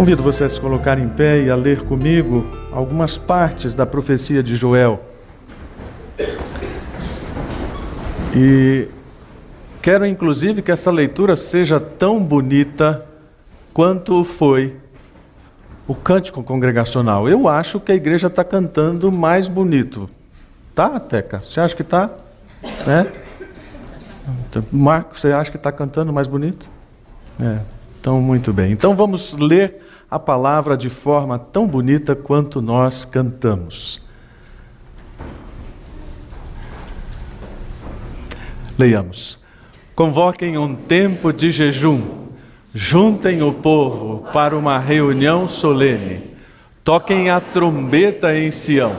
Convido você a se colocar em pé e a ler comigo algumas partes da profecia de Joel. E quero inclusive que essa leitura seja tão bonita quanto foi o cântico congregacional. Eu acho que a igreja está cantando mais bonito. Tá, Teca? Você acha que está? É? Marco, você acha que está cantando mais bonito? É. Então, muito bem. Então, vamos ler a palavra de forma tão bonita quanto nós cantamos. Leiamos. Convoquem um tempo de jejum, juntem o povo para uma reunião solene, toquem a trombeta em Sião,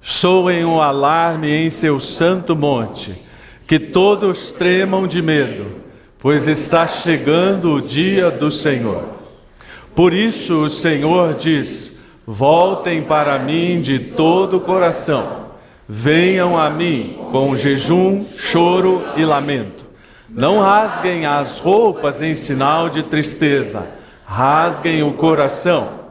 soem o alarme em seu santo monte, que todos tremam de medo, pois está chegando o dia do Senhor. Por isso o Senhor diz: Voltem para mim de todo o coração Venham a mim com jejum, choro e lamento. Não rasguem as roupas em sinal de tristeza, rasguem o coração.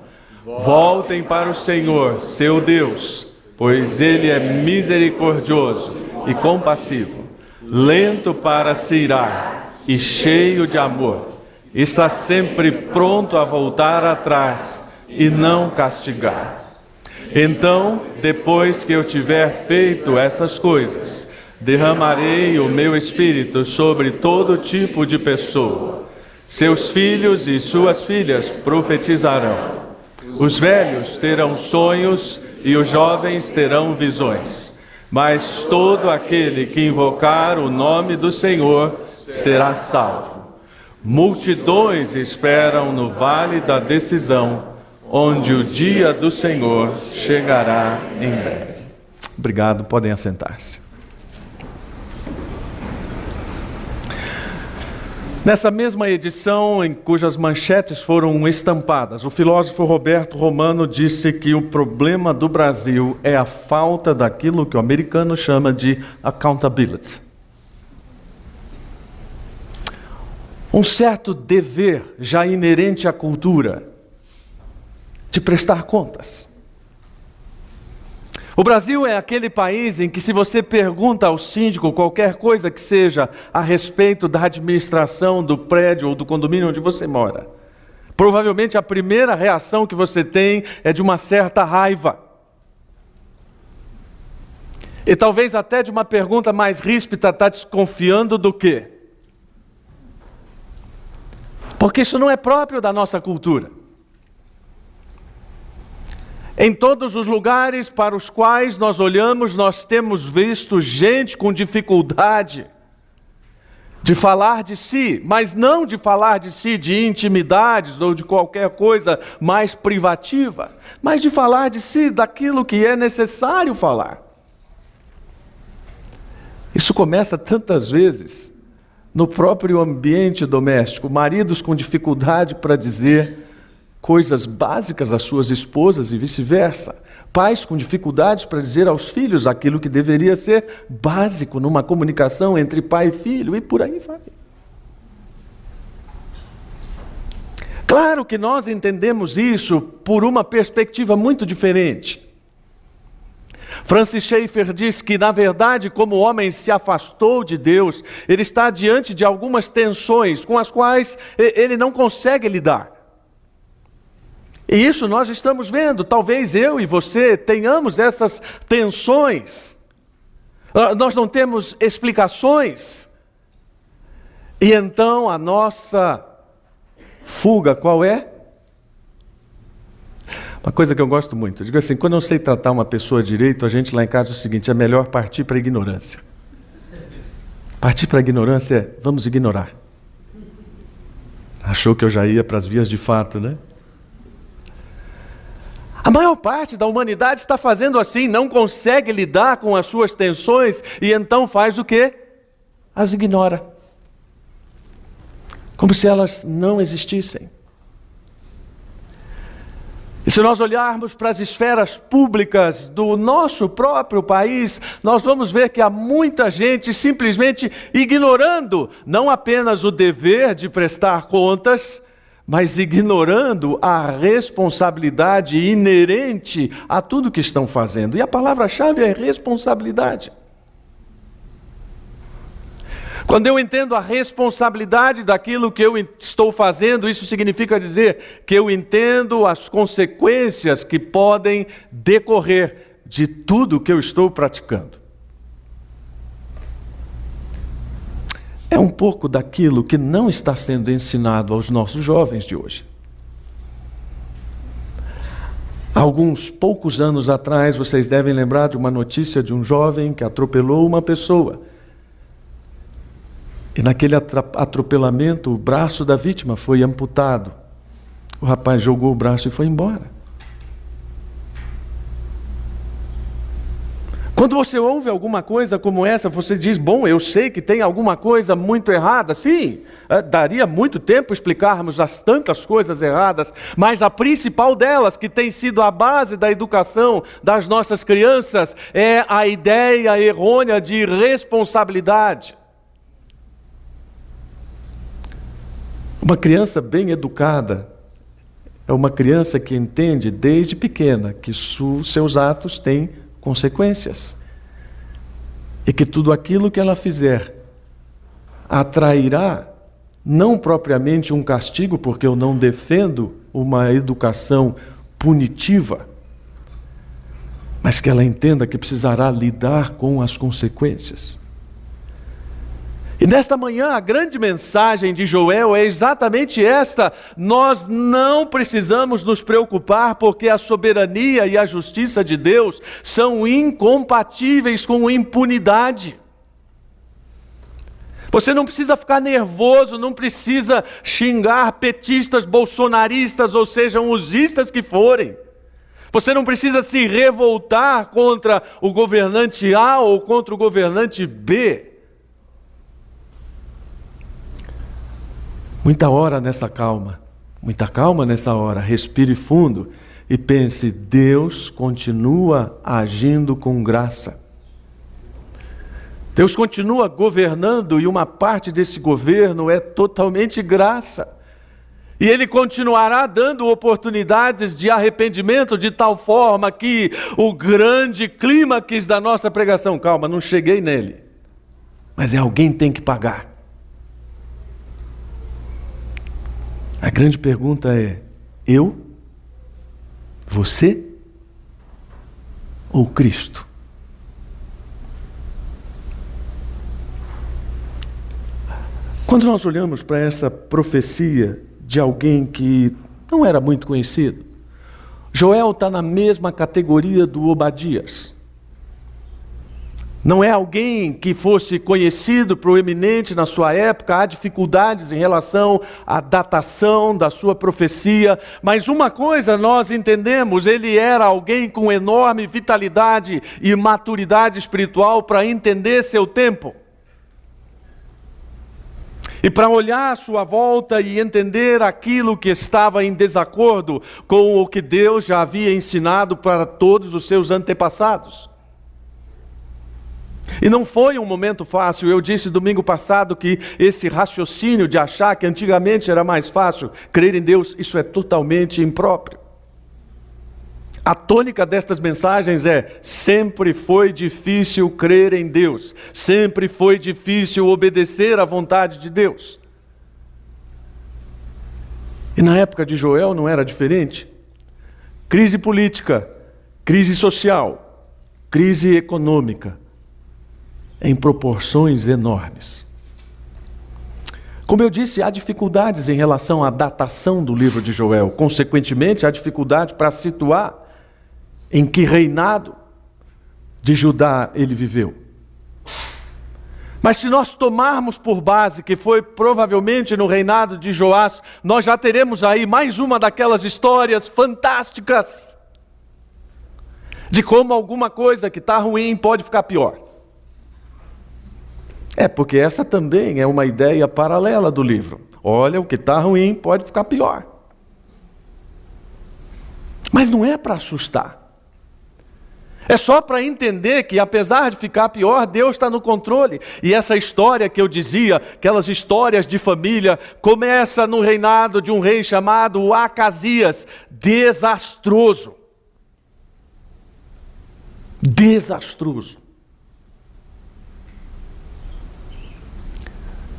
Voltem para o Senhor, seu Deus, pois Ele é misericordioso e compassivo, lento para se irar e cheio de amor. Está sempre pronto a voltar atrás e não castigar. Então, depois que eu tiver feito essas coisas, derramarei o meu espírito sobre todo tipo de pessoa. Seus filhos e suas filhas profetizarão. Os velhos terão sonhos e os jovens terão visões. Mas todo aquele que invocar o nome do Senhor será salvo. Multidões esperam no vale da decisão onde o dia do Senhor chegará em breve. Obrigado, podem assentar-se. Nessa mesma edição, em cujas manchetes foram estampadas, o filósofo Roberto Romano disse que o problema do Brasil é a falta daquilo que o americano chama de accountability. Um certo dever já inerente à cultura de prestar contas. O Brasil é aquele país em que, se você pergunta ao síndico qualquer coisa que seja a respeito da administração do prédio ou do condomínio onde você mora, provavelmente a primeira reação que você tem é de uma certa raiva. E talvez até de uma pergunta mais ríspida, está desconfiando do quê? Porque isso não é próprio da nossa cultura. Em todos os lugares para os quais nós olhamos, nós temos visto gente com dificuldade de falar de si, mas não de falar de si de intimidades ou de qualquer coisa mais privativa, mas de falar de si daquilo que é necessário falar. Isso começa tantas vezes no próprio ambiente doméstico, maridos com dificuldade para dizer coisas básicas às suas esposas e vice-versa. Pais com dificuldades para dizer aos filhos aquilo que deveria ser básico numa comunicação entre pai e filho, e por aí vai. Claro que nós entendemos isso por uma perspectiva muito diferente. Francis Schaeffer diz que, na verdade, como o homem se afastou de Deus, ele está diante de algumas tensões com as quais ele não consegue lidar. E isso nós estamos vendo. Talvez eu e você tenhamos essas tensões. Ah, nós não temos explicações. E então a nossa fuga qual é? Uma coisa que eu gosto muito. Eu digo assim, quando eu sei tratar uma pessoa direito, a gente lá em casa é o seguinte: é melhor partir para a ignorância. Partir para a ignorância é vamos ignorar. Achou que eu já ia para as vias de fato, né? A maior parte da humanidade está fazendo assim, não consegue lidar com as suas tensões e então faz o quê? As ignora. Como se elas não existissem. E se nós olharmos para as esferas públicas do nosso próprio país, nós vamos ver que há muita gente simplesmente ignorando não apenas o dever de prestar contas, mas ignorando a responsabilidade inerente a tudo que estão fazendo. E a palavra-chave é responsabilidade. Quando eu entendo a responsabilidade daquilo que eu estou fazendo, isso significa dizer que eu entendo as consequências que podem decorrer de tudo que eu estou praticando. É um pouco daquilo que não está sendo ensinado aos nossos jovens de hoje. Alguns poucos anos atrás, vocês devem lembrar de uma notícia de um jovem que atropelou uma pessoa. E naquele atropelamento, o braço da vítima foi amputado. O rapaz jogou o braço e foi embora. Quando você ouve alguma coisa como essa, você diz: Bom, eu sei que tem alguma coisa muito errada. Sim, eh, daria muito tempo explicarmos as tantas coisas erradas, mas a principal delas, que tem sido a base da educação das nossas crianças, é a ideia errônea de responsabilidade. Uma criança bem educada é uma criança que entende desde pequena que seus atos têm consequências. E que tudo aquilo que ela fizer atrairá não propriamente um castigo, porque eu não defendo uma educação punitiva, mas que ela entenda que precisará lidar com as consequências. E nesta manhã a grande mensagem de Joel é exatamente esta: nós não precisamos nos preocupar porque a soberania e a justiça de Deus são incompatíveis com impunidade. Você não precisa ficar nervoso, não precisa xingar petistas, bolsonaristas, ou sejam usistas que forem. Você não precisa se revoltar contra o governante A ou contra o governante B. Muita hora nessa calma, muita calma nessa hora, respire fundo e pense: Deus continua agindo com graça. Deus continua governando e uma parte desse governo é totalmente graça. E Ele continuará dando oportunidades de arrependimento de tal forma que o grande clímax da nossa pregação, calma, não cheguei nele, mas é alguém tem que pagar. A grande pergunta é: eu? Você? Ou Cristo? Quando nós olhamos para essa profecia de alguém que não era muito conhecido, Joel está na mesma categoria do Obadias. Não é alguém que fosse conhecido, proeminente na sua época, há dificuldades em relação à datação da sua profecia, mas uma coisa nós entendemos: ele era alguém com enorme vitalidade e maturidade espiritual para entender seu tempo. E para olhar à sua volta e entender aquilo que estava em desacordo com o que Deus já havia ensinado para todos os seus antepassados. E não foi um momento fácil. Eu disse domingo passado que esse raciocínio de achar que antigamente era mais fácil crer em Deus, isso é totalmente impróprio. A tônica destas mensagens é: sempre foi difícil crer em Deus, sempre foi difícil obedecer à vontade de Deus. E na época de Joel não era diferente. Crise política, crise social, crise econômica em proporções enormes. Como eu disse, há dificuldades em relação à datação do livro de Joel, consequentemente, há dificuldade para situar em que reinado de Judá ele viveu. Mas se nós tomarmos por base que foi provavelmente no reinado de Joás, nós já teremos aí mais uma daquelas histórias fantásticas de como alguma coisa que está ruim pode ficar pior. É, porque essa também é uma ideia paralela do livro. Olha, o que está ruim pode ficar pior. Mas não é para assustar. É só para entender que, apesar de ficar pior, Deus está no controle. E essa história que eu dizia, aquelas histórias de família, começa no reinado de um rei chamado Acasias, desastroso. Desastroso.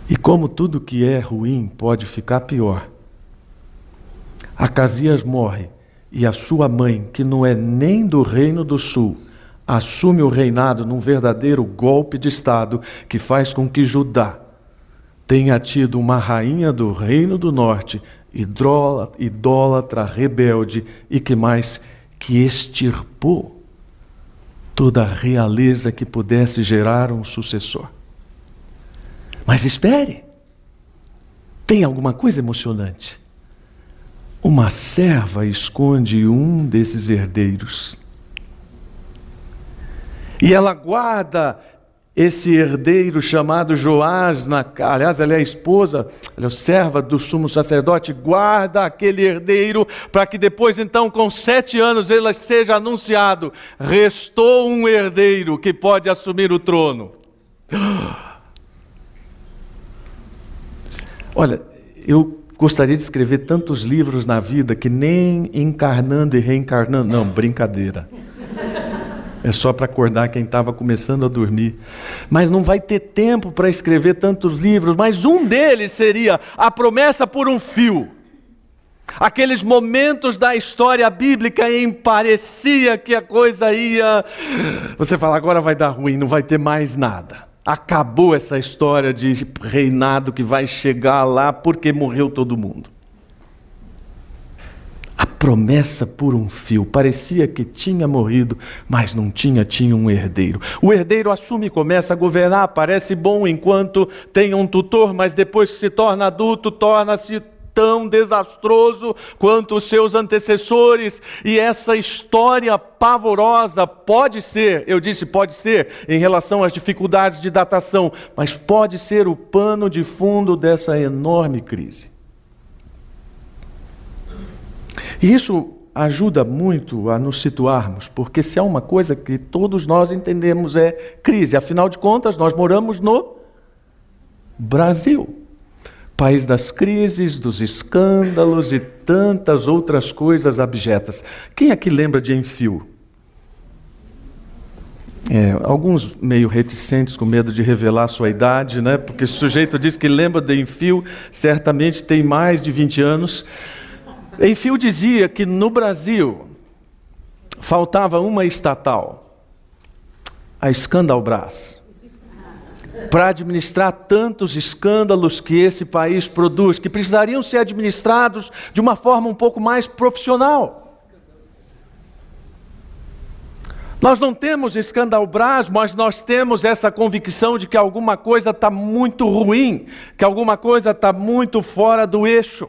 E como tudo que é ruim pode ficar pior, Acasias morre e a sua mãe, que não é nem do Reino do Sul, assume o reinado num verdadeiro golpe de Estado que faz com que Judá tenha tido uma rainha do Reino do Norte, idólatra, rebelde e que mais que extirpou toda a realeza que pudesse gerar um sucessor. Mas espere, tem alguma coisa emocionante. Uma serva esconde um desses herdeiros. E ela guarda esse herdeiro chamado Joás, na, aliás, ela é a esposa, ela é serva do sumo sacerdote, guarda aquele herdeiro para que depois, então, com sete anos, ele seja anunciado: restou um herdeiro que pode assumir o trono. Olha, eu gostaria de escrever tantos livros na vida que nem encarnando e reencarnando. Não, brincadeira. É só para acordar quem estava começando a dormir. Mas não vai ter tempo para escrever tantos livros. Mas um deles seria A Promessa por um Fio. Aqueles momentos da história bíblica em parecia que a coisa ia. Você fala, agora vai dar ruim, não vai ter mais nada. Acabou essa história de reinado que vai chegar lá porque morreu todo mundo. A promessa por um fio parecia que tinha morrido, mas não tinha, tinha um herdeiro. O herdeiro assume e começa a governar, parece bom enquanto tem um tutor, mas depois que se torna adulto, torna-se tão desastroso quanto os seus antecessores, e essa história pavorosa pode ser, eu disse pode ser, em relação às dificuldades de datação, mas pode ser o pano de fundo dessa enorme crise. E isso ajuda muito a nos situarmos, porque se há uma coisa que todos nós entendemos é crise, afinal de contas, nós moramos no Brasil país das crises, dos escândalos e tantas outras coisas abjetas. Quem aqui lembra de Enfio? É, alguns meio reticentes, com medo de revelar sua idade, né? porque o sujeito diz que lembra de Enfio, certamente tem mais de 20 anos. Enfio dizia que no Brasil faltava uma estatal, a Scandalbras para administrar tantos escândalos que esse país produz, que precisariam ser administrados de uma forma um pouco mais profissional. Nós não temos escandalbras, mas nós temos essa convicção de que alguma coisa está muito ruim, que alguma coisa está muito fora do eixo.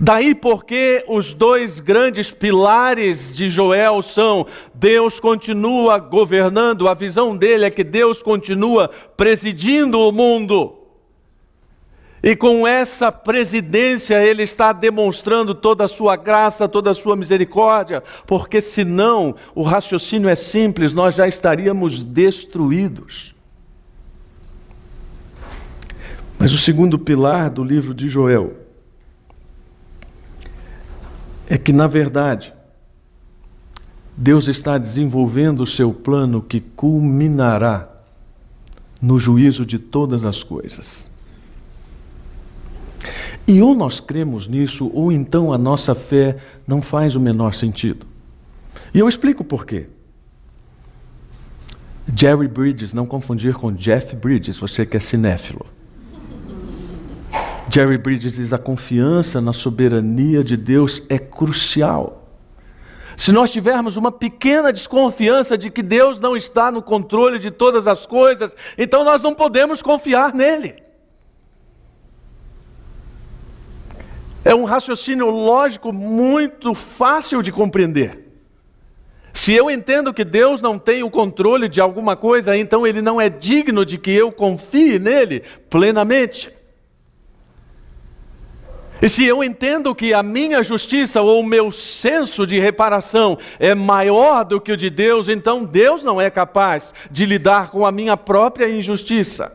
Daí porque os dois grandes pilares de Joel são: Deus continua governando, a visão dele é que Deus continua presidindo o mundo. E com essa presidência ele está demonstrando toda a sua graça, toda a sua misericórdia, porque senão o raciocínio é simples, nós já estaríamos destruídos. Mas o segundo pilar do livro de Joel é que, na verdade, Deus está desenvolvendo o seu plano que culminará no juízo de todas as coisas. E ou nós cremos nisso, ou então a nossa fé não faz o menor sentido. E eu explico por quê. Jerry Bridges, não confundir com Jeff Bridges, você que é cinéfilo. Jerry Bridges diz: a confiança na soberania de Deus é crucial. Se nós tivermos uma pequena desconfiança de que Deus não está no controle de todas as coisas, então nós não podemos confiar nele. É um raciocínio lógico muito fácil de compreender. Se eu entendo que Deus não tem o controle de alguma coisa, então ele não é digno de que eu confie nele plenamente. E se eu entendo que a minha justiça ou o meu senso de reparação é maior do que o de Deus, então Deus não é capaz de lidar com a minha própria injustiça.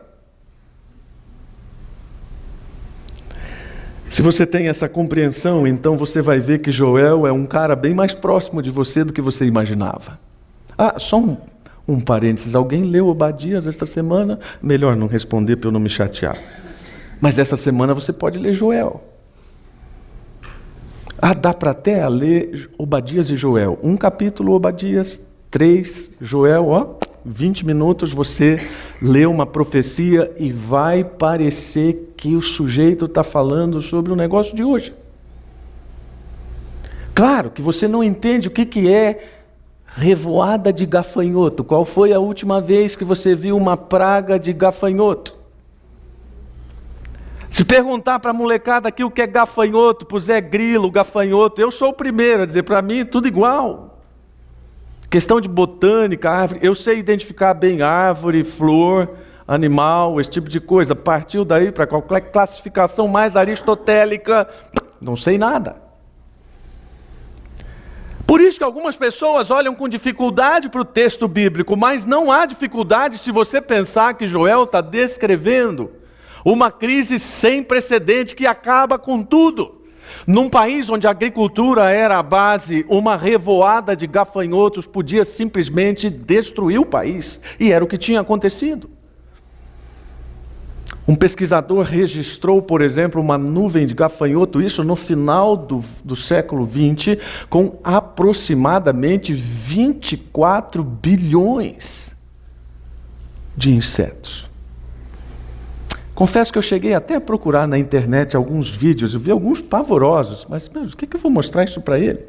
Se você tem essa compreensão, então você vai ver que Joel é um cara bem mais próximo de você do que você imaginava. Ah, só um, um parênteses: alguém leu Obadias esta semana? Melhor não responder para eu não me chatear. Mas essa semana você pode ler Joel. Ah, dá para até ler Obadias e Joel. Um capítulo Obadias, três Joel, ó, 20 minutos você lê uma profecia e vai parecer que o sujeito está falando sobre o negócio de hoje. Claro que você não entende o que, que é revoada de gafanhoto. Qual foi a última vez que você viu uma praga de gafanhoto? Se perguntar para a molecada aqui o que é gafanhoto, Zé Grilo, gafanhoto, eu sou o primeiro a dizer, para mim tudo igual. Questão de botânica, árvore, eu sei identificar bem árvore, flor, animal, esse tipo de coisa. Partiu daí para qualquer classificação mais aristotélica, não sei nada. Por isso que algumas pessoas olham com dificuldade para o texto bíblico, mas não há dificuldade se você pensar que Joel está descrevendo uma crise sem precedente que acaba com tudo. Num país onde a agricultura era a base, uma revoada de gafanhotos podia simplesmente destruir o país, e era o que tinha acontecido. Um pesquisador registrou, por exemplo, uma nuvem de gafanhoto, isso no final do, do século XX, com aproximadamente 24 bilhões de insetos. Confesso que eu cheguei até a procurar na internet alguns vídeos, eu vi alguns pavorosos, mas meu, o que, que eu vou mostrar isso para ele?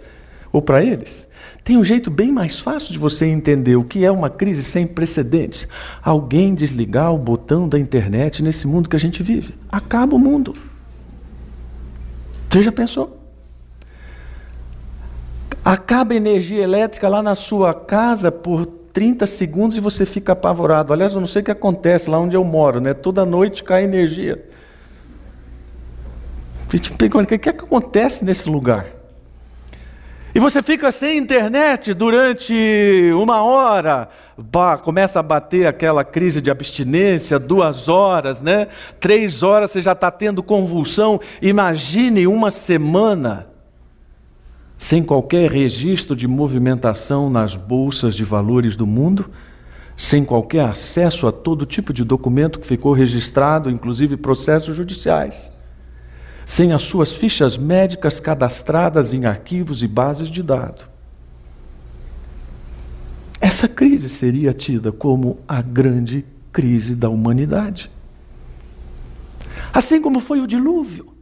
Ou para eles? Tem um jeito bem mais fácil de você entender o que é uma crise sem precedentes. Alguém desligar o botão da internet nesse mundo que a gente vive. Acaba o mundo. Você já pensou? Acaba a energia elétrica lá na sua casa por 30 segundos e você fica apavorado. Aliás, eu não sei o que acontece lá onde eu moro, né? Toda noite cai energia. O que, que acontece nesse lugar? E você fica sem internet durante uma hora, bah, começa a bater aquela crise de abstinência, duas horas, né? Três horas você já está tendo convulsão. Imagine uma semana sem qualquer registro de movimentação nas bolsas de valores do mundo, sem qualquer acesso a todo tipo de documento que ficou registrado, inclusive processos judiciais, sem as suas fichas médicas cadastradas em arquivos e bases de dados. Essa crise seria tida como a grande crise da humanidade. Assim como foi o dilúvio.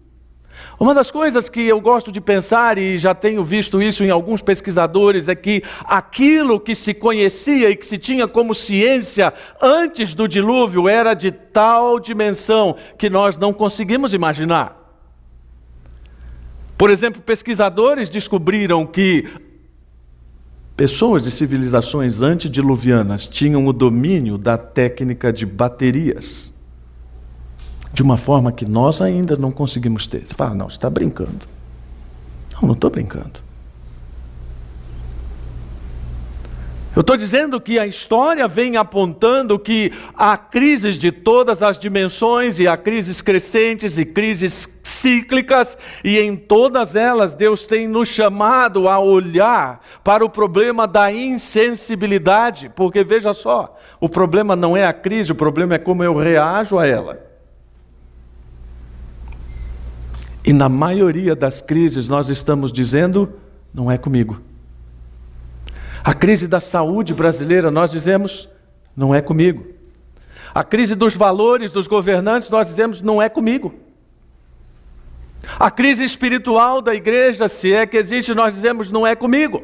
Uma das coisas que eu gosto de pensar, e já tenho visto isso em alguns pesquisadores, é que aquilo que se conhecia e que se tinha como ciência antes do dilúvio era de tal dimensão que nós não conseguimos imaginar. Por exemplo, pesquisadores descobriram que pessoas de civilizações antediluvianas tinham o domínio da técnica de baterias de uma forma que nós ainda não conseguimos ter. Você fala, não, você está brincando. Não, não estou brincando. Eu estou dizendo que a história vem apontando que há crises de todas as dimensões, e há crises crescentes e crises cíclicas, e em todas elas Deus tem nos chamado a olhar para o problema da insensibilidade, porque veja só, o problema não é a crise, o problema é como eu reajo a ela. E na maioria das crises nós estamos dizendo: não é comigo. A crise da saúde brasileira, nós dizemos: não é comigo. A crise dos valores dos governantes, nós dizemos: não é comigo. A crise espiritual da igreja, se é que existe, nós dizemos: não é comigo.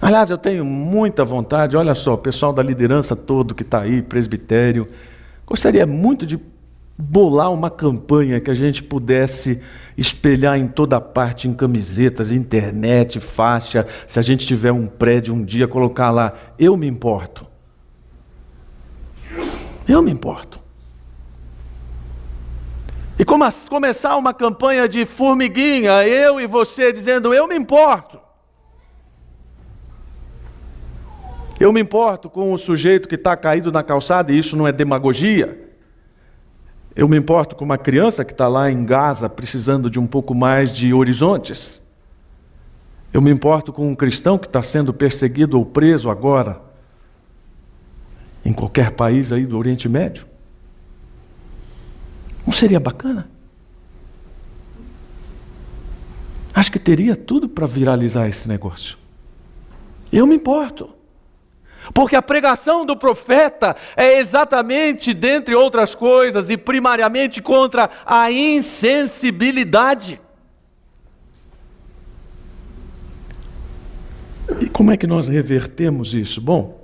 Aliás, eu tenho muita vontade, olha só, o pessoal da liderança todo que está aí, presbitério, gostaria muito de bolar uma campanha que a gente pudesse espelhar em toda parte, em camisetas, internet, faixa, se a gente tiver um prédio um dia, colocar lá, eu me importo. Eu me importo. E começar uma campanha de formiguinha, eu e você dizendo: Eu me importo. Eu me importo com o sujeito que está caído na calçada, e isso não é demagogia. Eu me importo com uma criança que está lá em Gaza precisando de um pouco mais de horizontes. Eu me importo com um cristão que está sendo perseguido ou preso agora, em qualquer país aí do Oriente Médio. Não seria bacana? Acho que teria tudo para viralizar esse negócio. Eu me importo. Porque a pregação do profeta é exatamente, dentre outras coisas, e primariamente contra a insensibilidade. E como é que nós revertemos isso? Bom,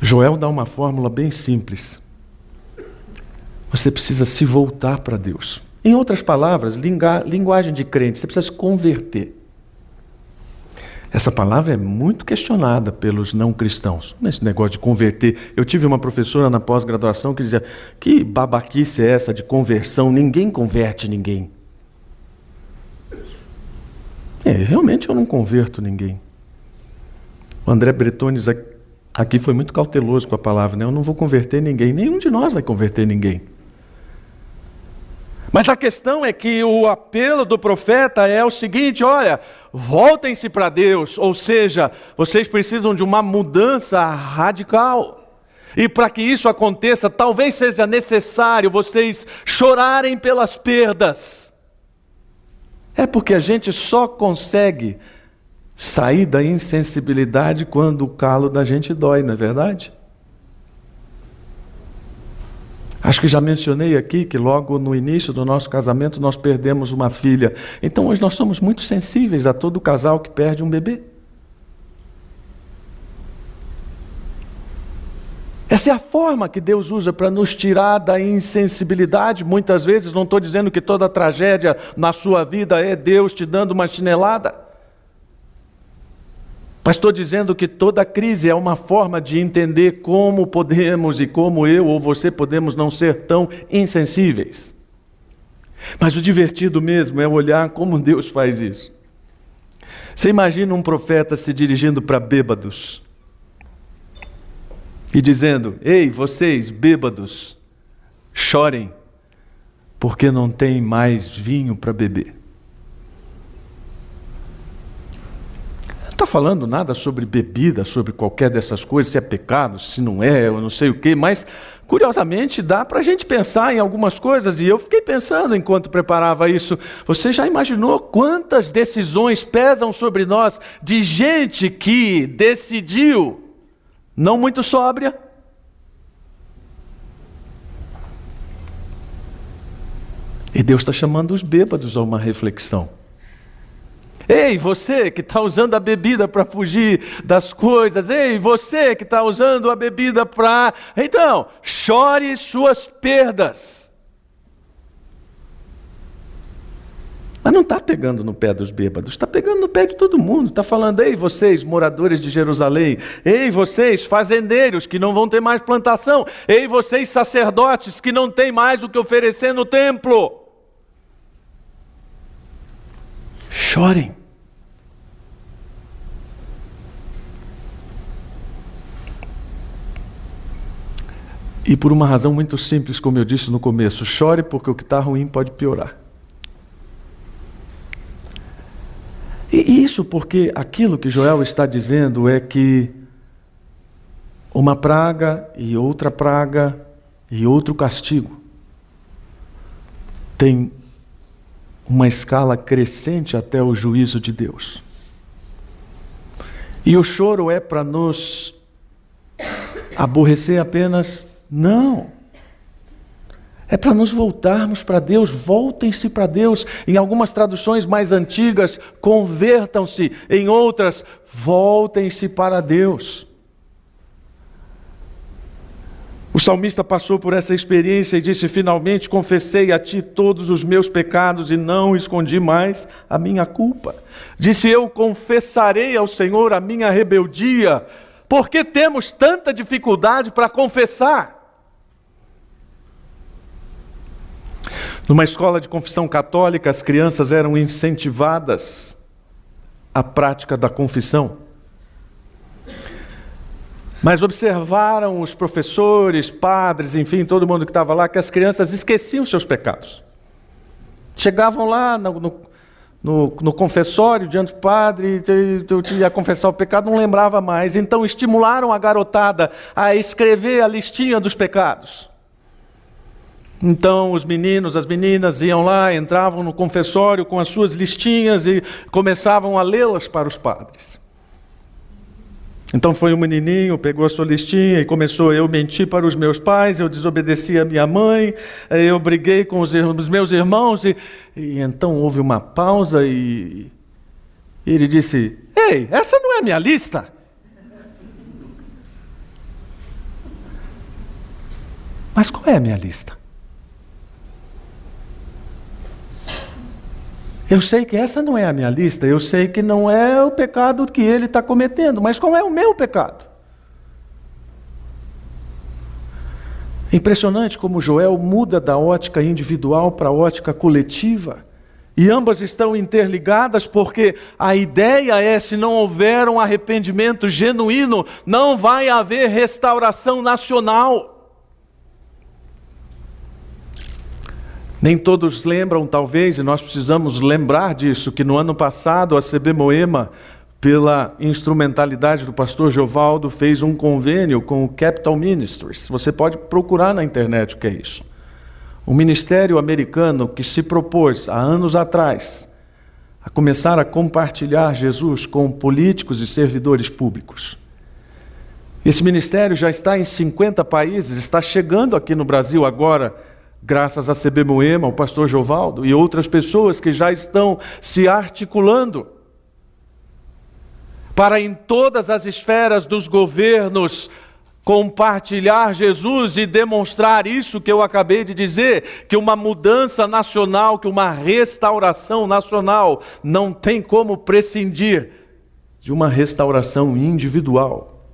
Joel dá uma fórmula bem simples. Você precisa se voltar para Deus. Em outras palavras, linguagem de crente, você precisa se converter. Essa palavra é muito questionada pelos não cristãos. Esse negócio de converter. Eu tive uma professora na pós-graduação que dizia: que babaquice é essa de conversão? Ninguém converte ninguém. É, realmente eu não converto ninguém. O André Bretones aqui foi muito cauteloso com a palavra, né? Eu não vou converter ninguém, nenhum de nós vai converter ninguém. Mas a questão é que o apelo do profeta é o seguinte: olha, voltem-se para Deus, ou seja, vocês precisam de uma mudança radical. E para que isso aconteça, talvez seja necessário vocês chorarem pelas perdas. É porque a gente só consegue sair da insensibilidade quando o calo da gente dói, não é verdade? Acho que já mencionei aqui que logo no início do nosso casamento nós perdemos uma filha. Então hoje nós somos muito sensíveis a todo casal que perde um bebê. Essa é a forma que Deus usa para nos tirar da insensibilidade. Muitas vezes, não estou dizendo que toda tragédia na sua vida é Deus te dando uma chinelada. Mas estou dizendo que toda crise é uma forma de entender como podemos e como eu ou você podemos não ser tão insensíveis. Mas o divertido mesmo é olhar como Deus faz isso. Você imagina um profeta se dirigindo para bêbados e dizendo: Ei, vocês bêbados, chorem, porque não tem mais vinho para beber. Está falando nada sobre bebida, sobre qualquer dessas coisas, se é pecado, se não é, eu não sei o quê, mas curiosamente dá para a gente pensar em algumas coisas, e eu fiquei pensando enquanto preparava isso. Você já imaginou quantas decisões pesam sobre nós de gente que decidiu, não muito sóbria, E Deus está chamando os bêbados a uma reflexão. Ei, você que está usando a bebida para fugir das coisas. Ei, você que está usando a bebida para. Então, chore suas perdas. Mas não está pegando no pé dos bêbados, está pegando no pé de todo mundo. Está falando, ei, vocês, moradores de Jerusalém, ei, vocês, fazendeiros que não vão ter mais plantação, ei, vocês, sacerdotes que não têm mais o que oferecer no templo. Chorem. E por uma razão muito simples, como eu disse no começo: chore porque o que está ruim pode piorar. E isso porque aquilo que Joel está dizendo é que uma praga e outra praga e outro castigo tem uma escala crescente até o juízo de Deus. E o choro é para nos aborrecer apenas não. É para nos voltarmos para Deus, voltem-se para Deus. Em algumas traduções mais antigas, convertam-se, em outras, voltem-se para Deus. O salmista passou por essa experiência e disse: Finalmente confessei a ti todos os meus pecados e não escondi mais a minha culpa. Disse: Eu confessarei ao Senhor a minha rebeldia. Por que temos tanta dificuldade para confessar? Numa escola de confissão católica, as crianças eram incentivadas à prática da confissão. Mas observaram os professores, padres, enfim, todo mundo que estava lá, que as crianças esqueciam seus pecados. Chegavam lá no, no, no, no confessório, diante do padre, eu ia confessar o pecado, não lembrava mais. Então estimularam a garotada a escrever a listinha dos pecados. Então os meninos, as meninas iam lá, entravam no confessório com as suas listinhas e começavam a lê-las para os padres. Então foi um menininho, pegou a sua listinha e começou: eu menti para os meus pais, eu desobedeci a minha mãe, eu briguei com os, os meus irmãos. E, e, então houve uma pausa e, e ele disse: Ei, essa não é a minha lista. Mas qual é a minha lista? Eu sei que essa não é a minha lista, eu sei que não é o pecado que ele está cometendo, mas qual é o meu pecado? Impressionante como Joel muda da ótica individual para a ótica coletiva. E ambas estão interligadas porque a ideia é: se não houver um arrependimento genuíno, não vai haver restauração nacional. Nem todos lembram, talvez, e nós precisamos lembrar disso, que no ano passado a CB Moema, pela instrumentalidade do pastor Jovaldo, fez um convênio com o Capital Ministries. Você pode procurar na internet o que é isso. Um ministério americano que se propôs, há anos atrás, a começar a compartilhar Jesus com políticos e servidores públicos. Esse ministério já está em 50 países, está chegando aqui no Brasil agora graças a CB Moema, o pastor Jovaldo e outras pessoas que já estão se articulando para em todas as esferas dos governos compartilhar Jesus e demonstrar isso que eu acabei de dizer, que uma mudança nacional, que uma restauração nacional não tem como prescindir de uma restauração individual.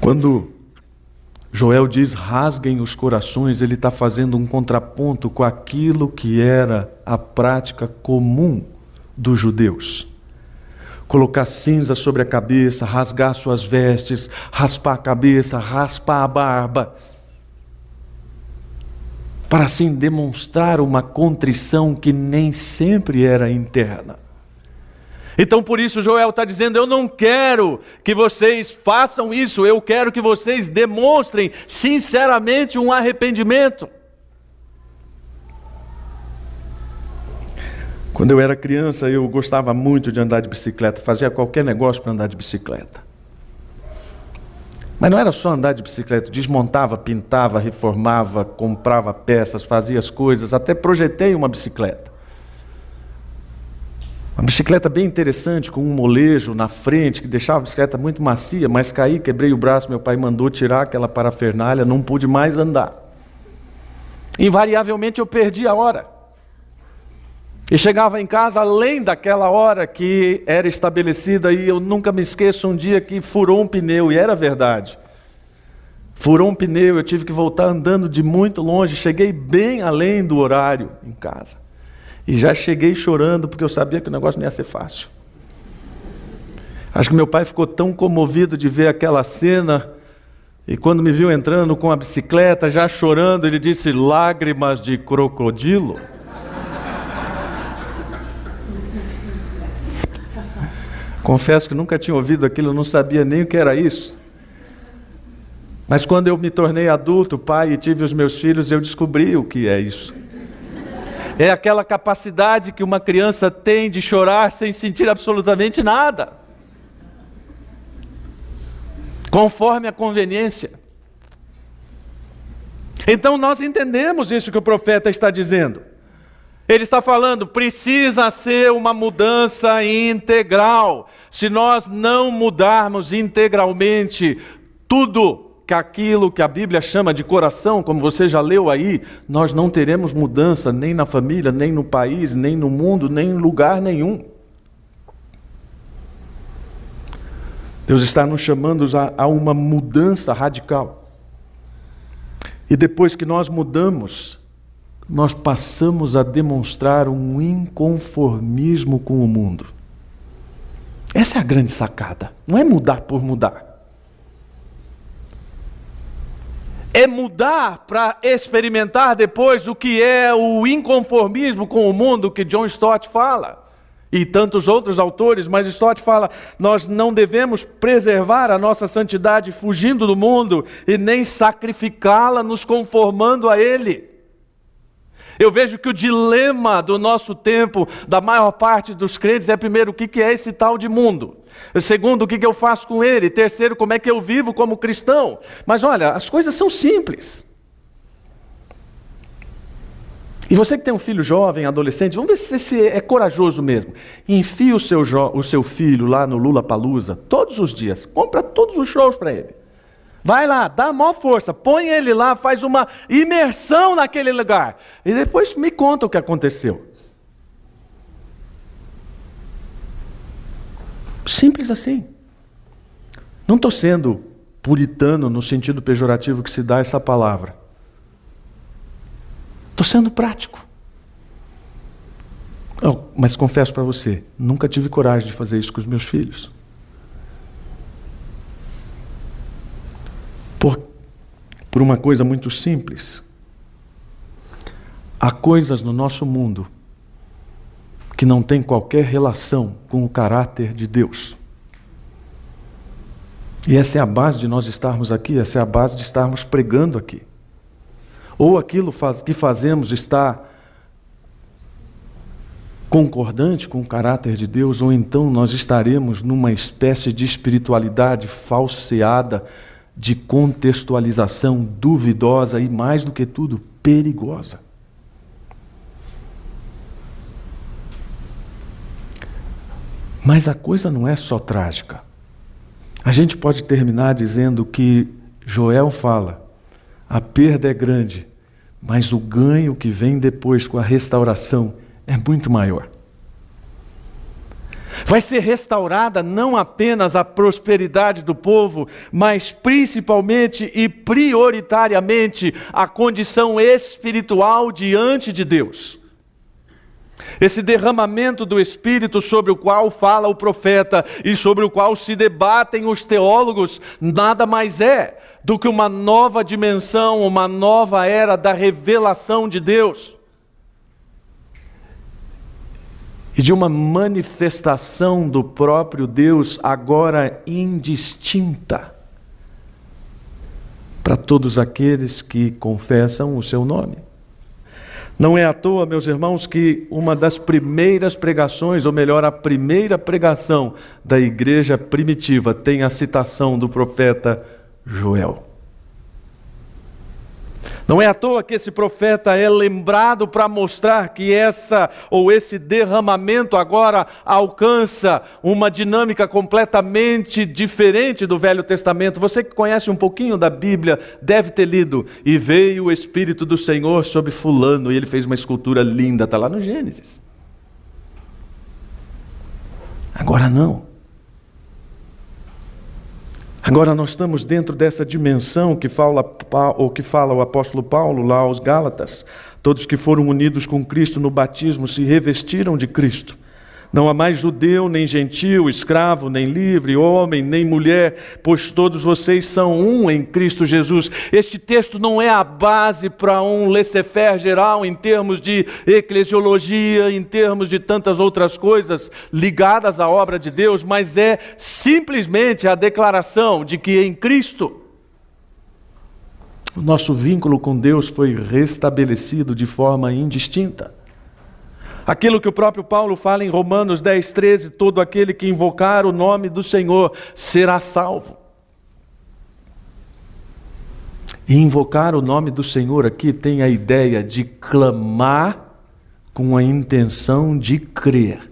Quando Joel diz: rasguem os corações, ele está fazendo um contraponto com aquilo que era a prática comum dos judeus. Colocar cinza sobre a cabeça, rasgar suas vestes, raspar a cabeça, raspar a barba, para assim demonstrar uma contrição que nem sempre era interna. Então por isso Joel está dizendo: Eu não quero que vocês façam isso, eu quero que vocês demonstrem sinceramente um arrependimento. Quando eu era criança, eu gostava muito de andar de bicicleta, fazia qualquer negócio para andar de bicicleta. Mas não era só andar de bicicleta, desmontava, pintava, reformava, comprava peças, fazia as coisas, até projetei uma bicicleta. Uma bicicleta bem interessante, com um molejo na frente, que deixava a bicicleta muito macia, mas caí, quebrei o braço, meu pai mandou tirar aquela parafernália, não pude mais andar. Invariavelmente eu perdi a hora. E chegava em casa além daquela hora que era estabelecida, e eu nunca me esqueço um dia que furou um pneu, e era verdade. Furou um pneu, eu tive que voltar andando de muito longe, cheguei bem além do horário em casa. E já cheguei chorando porque eu sabia que o negócio não ia ser fácil. Acho que meu pai ficou tão comovido de ver aquela cena. E quando me viu entrando com a bicicleta, já chorando, ele disse: lágrimas de crocodilo. Confesso que nunca tinha ouvido aquilo, não sabia nem o que era isso. Mas quando eu me tornei adulto, pai, e tive os meus filhos, eu descobri o que é isso. É aquela capacidade que uma criança tem de chorar sem sentir absolutamente nada, conforme a conveniência. Então nós entendemos isso que o profeta está dizendo. Ele está falando, precisa ser uma mudança integral. Se nós não mudarmos integralmente tudo, que aquilo que a Bíblia chama de coração, como você já leu aí, nós não teremos mudança nem na família, nem no país, nem no mundo, nem em lugar nenhum. Deus está nos chamando a, uma mudança radical. E depois que nós mudamos, nós passamos a demonstrar um inconformismo com o mundo. Essa é a grande sacada. Não é mudar por mudar. É mudar para experimentar depois o que é o inconformismo com o mundo que John Stott fala. E tantos outros autores, mas Stott fala: nós não devemos preservar a nossa santidade fugindo do mundo e nem sacrificá-la nos conformando a ele. Eu vejo que o dilema do nosso tempo, da maior parte dos crentes, é primeiro, o que é esse tal de mundo? Segundo, o que eu faço com ele? Terceiro, como é que eu vivo como cristão? Mas olha, as coisas são simples. E você que tem um filho jovem, adolescente, vamos ver se você é corajoso mesmo. Enfia o seu, o seu filho lá no Lula Palusa todos os dias. Compra todos os shows para ele. Vai lá, dá a maior força, põe ele lá, faz uma imersão naquele lugar. E depois me conta o que aconteceu. Simples assim. Não estou sendo puritano no sentido pejorativo que se dá essa palavra. Estou sendo prático. Oh, mas confesso para você, nunca tive coragem de fazer isso com os meus filhos. Por, por uma coisa muito simples. Há coisas no nosso mundo que não têm qualquer relação com o caráter de Deus. E essa é a base de nós estarmos aqui, essa é a base de estarmos pregando aqui. Ou aquilo faz, que fazemos está concordante com o caráter de Deus, ou então nós estaremos numa espécie de espiritualidade falseada de contextualização duvidosa e, mais do que tudo, perigosa. Mas a coisa não é só trágica. A gente pode terminar dizendo que Joel fala: a perda é grande, mas o ganho que vem depois com a restauração é muito maior. Vai ser restaurada não apenas a prosperidade do povo, mas principalmente e prioritariamente a condição espiritual diante de Deus. Esse derramamento do Espírito sobre o qual fala o profeta e sobre o qual se debatem os teólogos, nada mais é do que uma nova dimensão, uma nova era da revelação de Deus. E de uma manifestação do próprio Deus agora indistinta para todos aqueles que confessam o seu nome. Não é à toa, meus irmãos, que uma das primeiras pregações, ou melhor, a primeira pregação da igreja primitiva tem a citação do profeta Joel. Não é à toa que esse profeta é lembrado para mostrar que essa ou esse derramamento agora alcança uma dinâmica completamente diferente do Velho Testamento. Você que conhece um pouquinho da Bíblia deve ter lido e veio o Espírito do Senhor sobre fulano e ele fez uma escultura linda, está lá no Gênesis. Agora não. Agora nós estamos dentro dessa dimensão que fala, ou que fala o apóstolo Paulo lá aos Gálatas. Todos que foram unidos com Cristo no batismo se revestiram de Cristo. Não há mais judeu, nem gentil, escravo, nem livre, homem, nem mulher, pois todos vocês são um em Cristo Jesus. Este texto não é a base para um laissez-faire geral em termos de eclesiologia, em termos de tantas outras coisas ligadas à obra de Deus, mas é simplesmente a declaração de que em Cristo o nosso vínculo com Deus foi restabelecido de forma indistinta. Aquilo que o próprio Paulo fala em Romanos 10, 13: todo aquele que invocar o nome do Senhor será salvo. E invocar o nome do Senhor aqui tem a ideia de clamar com a intenção de crer.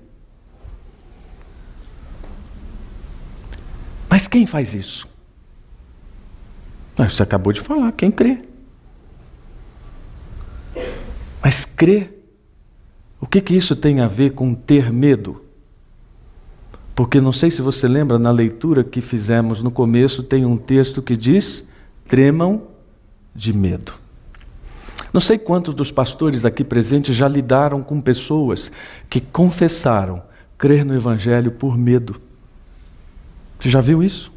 Mas quem faz isso? Você acabou de falar, quem crê. Mas crer o que, que isso tem a ver com ter medo? Porque não sei se você lembra, na leitura que fizemos no começo, tem um texto que diz: tremam de medo. Não sei quantos dos pastores aqui presentes já lidaram com pessoas que confessaram crer no Evangelho por medo. Você já viu isso?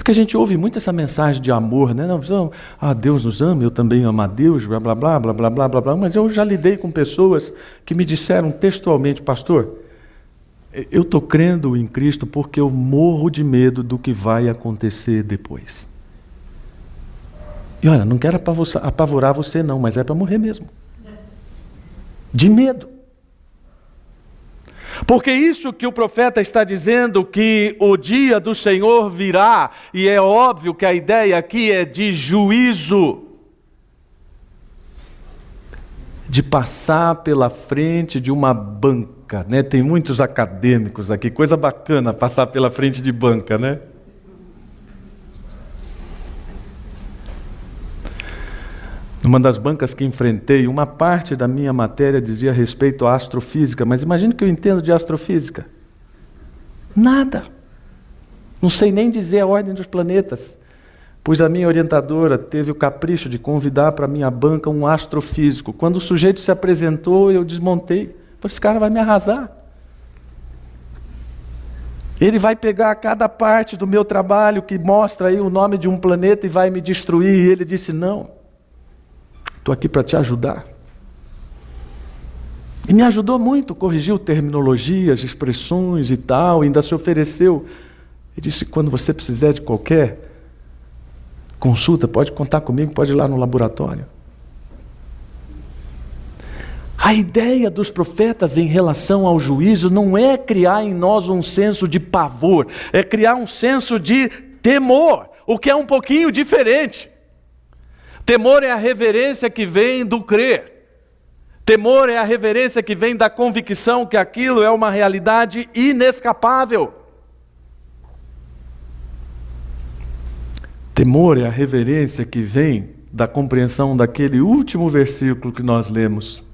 Porque a gente ouve muito essa mensagem de amor, né? Não, ah, Deus nos ama, eu também amo a Deus, blá blá blá blá blá blá blá blá. Mas eu já lidei com pessoas que me disseram textualmente, pastor, eu estou crendo em Cristo porque eu morro de medo do que vai acontecer depois. E olha, não quero apavorar você, não, mas é para morrer mesmo. De medo. Porque isso que o profeta está dizendo, que o dia do Senhor virá, e é óbvio que a ideia aqui é de juízo, de passar pela frente de uma banca, né? Tem muitos acadêmicos aqui, coisa bacana passar pela frente de banca, né? Numa das bancas que enfrentei, uma parte da minha matéria dizia respeito à astrofísica, mas imagine que eu entendo de astrofísica. Nada. Não sei nem dizer a ordem dos planetas, pois a minha orientadora teve o capricho de convidar para a minha banca um astrofísico. Quando o sujeito se apresentou, eu desmontei. Esse cara vai me arrasar. Ele vai pegar cada parte do meu trabalho que mostra aí o nome de um planeta e vai me destruir. E ele disse: não. Estou aqui para te ajudar. E me ajudou muito, corrigiu terminologias, expressões e tal, ainda se ofereceu. E disse: quando você precisar de qualquer consulta, pode contar comigo, pode ir lá no laboratório. A ideia dos profetas em relação ao juízo não é criar em nós um senso de pavor, é criar um senso de temor, o que é um pouquinho diferente. Temor é a reverência que vem do crer. Temor é a reverência que vem da convicção que aquilo é uma realidade inescapável. Temor é a reverência que vem da compreensão daquele último versículo que nós lemos.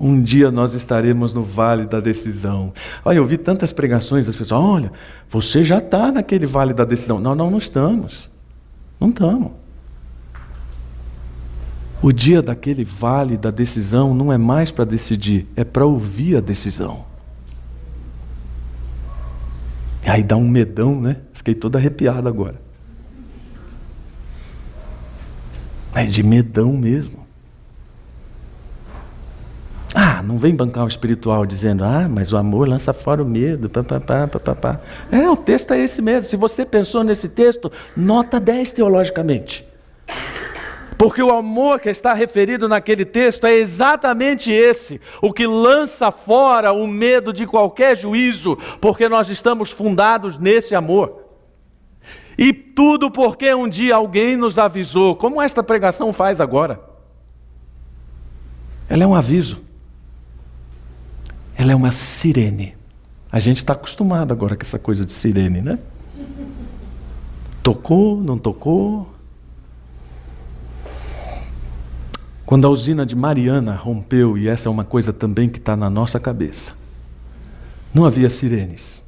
Um dia nós estaremos no vale da decisão. Olha, eu vi tantas pregações das pessoas: olha, você já está naquele vale da decisão. Não, não, não estamos. Não estamos. O dia daquele vale da decisão não é mais para decidir, é para ouvir a decisão. E aí dá um medão, né? Fiquei todo arrepiado agora. Mas de medão mesmo. Ah, não vem bancar o espiritual dizendo, ah, mas o amor lança fora o medo. Pá, pá, pá, pá, pá. É, o texto é esse mesmo. Se você pensou nesse texto, nota 10 teologicamente. Porque o amor que está referido naquele texto é exatamente esse, o que lança fora o medo de qualquer juízo, porque nós estamos fundados nesse amor. E tudo porque um dia alguém nos avisou, como esta pregação faz agora. Ela é um aviso. Ela é uma sirene. A gente está acostumado agora com essa coisa de sirene, né? Tocou, não tocou, Quando a usina de Mariana rompeu, e essa é uma coisa também que está na nossa cabeça, não havia sirenes.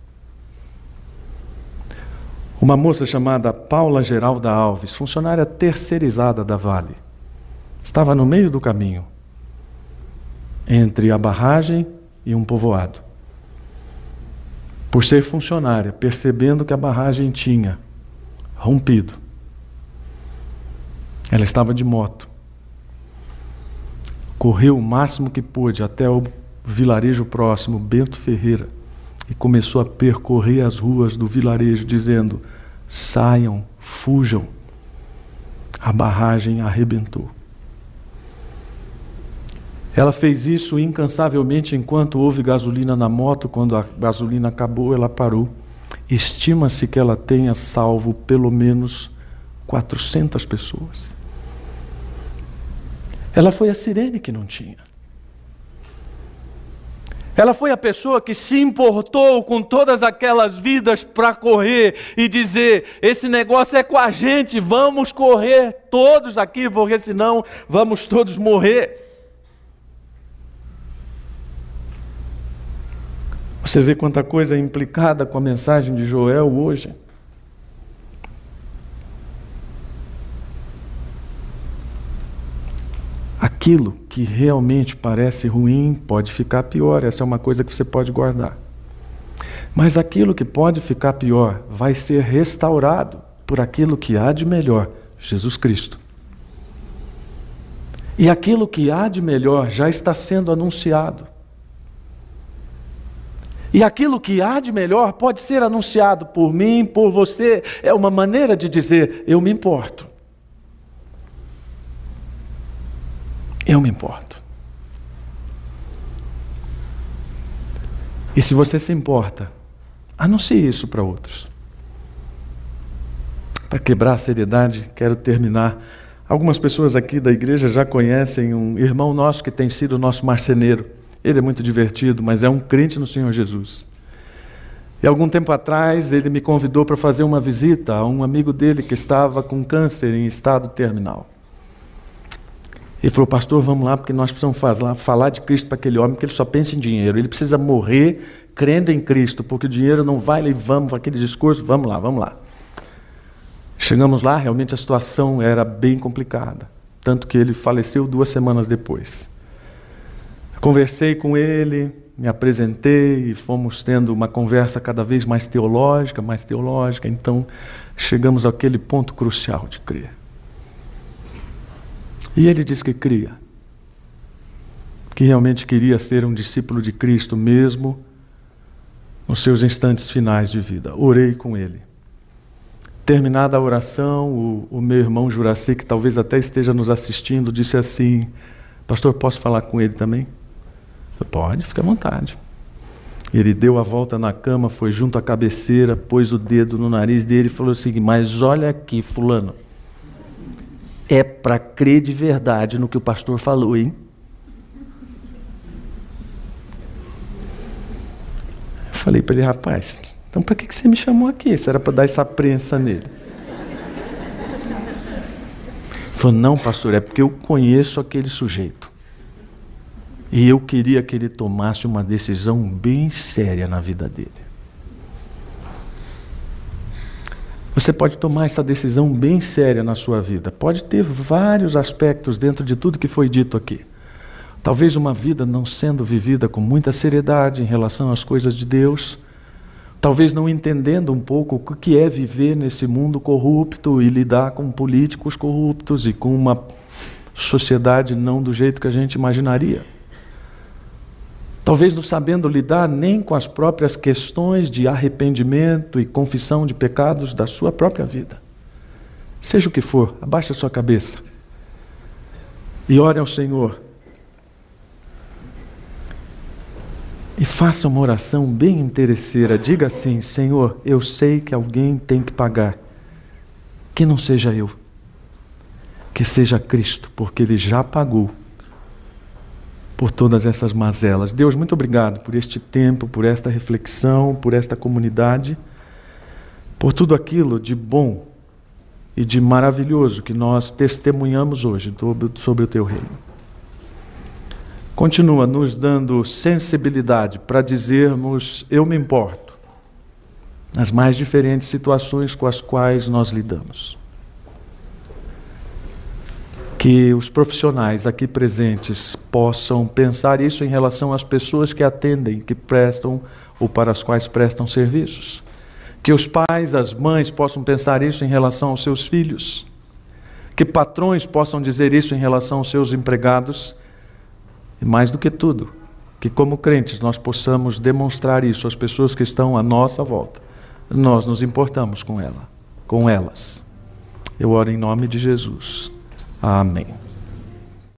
Uma moça chamada Paula Geralda Alves, funcionária terceirizada da Vale, estava no meio do caminho entre a barragem e um povoado. Por ser funcionária, percebendo que a barragem tinha rompido, ela estava de moto correu o máximo que pôde até o vilarejo próximo, Bento Ferreira, e começou a percorrer as ruas do vilarejo, dizendo: saiam, fujam. A barragem arrebentou. Ela fez isso incansavelmente enquanto houve gasolina na moto. Quando a gasolina acabou, ela parou. Estima-se que ela tenha salvo pelo menos 400 pessoas. Ela foi a sirene que não tinha. Ela foi a pessoa que se importou com todas aquelas vidas para correr e dizer: esse negócio é com a gente, vamos correr todos aqui, porque senão vamos todos morrer. Você vê quanta coisa é implicada com a mensagem de Joel hoje. Aquilo que realmente parece ruim pode ficar pior, essa é uma coisa que você pode guardar. Mas aquilo que pode ficar pior vai ser restaurado por aquilo que há de melhor, Jesus Cristo. E aquilo que há de melhor já está sendo anunciado. E aquilo que há de melhor pode ser anunciado por mim, por você. É uma maneira de dizer: eu me importo. Eu me importo. E se você se importa, anuncie isso para outros. Para quebrar a seriedade, quero terminar. Algumas pessoas aqui da igreja já conhecem um irmão nosso que tem sido nosso marceneiro. Ele é muito divertido, mas é um crente no Senhor Jesus. E algum tempo atrás ele me convidou para fazer uma visita a um amigo dele que estava com câncer em estado terminal. Ele falou, pastor, vamos lá, porque nós precisamos falar, falar de Cristo para aquele homem, porque ele só pensa em dinheiro. Ele precisa morrer crendo em Cristo, porque o dinheiro não vai, e vamos, aquele discurso, vamos lá, vamos lá. Chegamos lá, realmente a situação era bem complicada, tanto que ele faleceu duas semanas depois. Conversei com ele, me apresentei e fomos tendo uma conversa cada vez mais teológica, mais teológica. Então, chegamos àquele ponto crucial de crer. E ele diz que cria, que realmente queria ser um discípulo de Cristo mesmo nos seus instantes finais de vida. Orei com ele. Terminada a oração, o, o meu irmão Juraci, que talvez até esteja nos assistindo, disse assim: Pastor, posso falar com ele também? Pode, fica à vontade. Ele deu a volta na cama, foi junto à cabeceira, pôs o dedo no nariz dele e falou assim: Mas olha aqui, Fulano, é para crer de verdade no que o pastor falou, hein? Eu falei para ele: Rapaz, então para que você me chamou aqui? Isso era para dar essa prensa nele. Ele falou: Não, pastor, é porque eu conheço aquele sujeito. E eu queria que ele tomasse uma decisão bem séria na vida dele. Você pode tomar essa decisão bem séria na sua vida. Pode ter vários aspectos dentro de tudo que foi dito aqui. Talvez uma vida não sendo vivida com muita seriedade em relação às coisas de Deus. Talvez não entendendo um pouco o que é viver nesse mundo corrupto e lidar com políticos corruptos e com uma sociedade não do jeito que a gente imaginaria. Talvez não sabendo lidar nem com as próprias questões de arrependimento e confissão de pecados da sua própria vida. Seja o que for, abaixe a sua cabeça e ore ao Senhor. E faça uma oração bem interesseira. Diga assim: Senhor, eu sei que alguém tem que pagar. Que não seja eu, que seja Cristo, porque Ele já pagou por todas essas mazelas. Deus, muito obrigado por este tempo, por esta reflexão, por esta comunidade, por tudo aquilo de bom e de maravilhoso que nós testemunhamos hoje sobre o teu reino. Continua nos dando sensibilidade para dizermos: Eu me importo, nas mais diferentes situações com as quais nós lidamos que os profissionais aqui presentes possam pensar isso em relação às pessoas que atendem, que prestam ou para as quais prestam serviços. Que os pais, as mães possam pensar isso em relação aos seus filhos. Que patrões possam dizer isso em relação aos seus empregados. E mais do que tudo, que como crentes nós possamos demonstrar isso às pessoas que estão à nossa volta. Nós nos importamos com ela, com elas. Eu oro em nome de Jesus. Amém.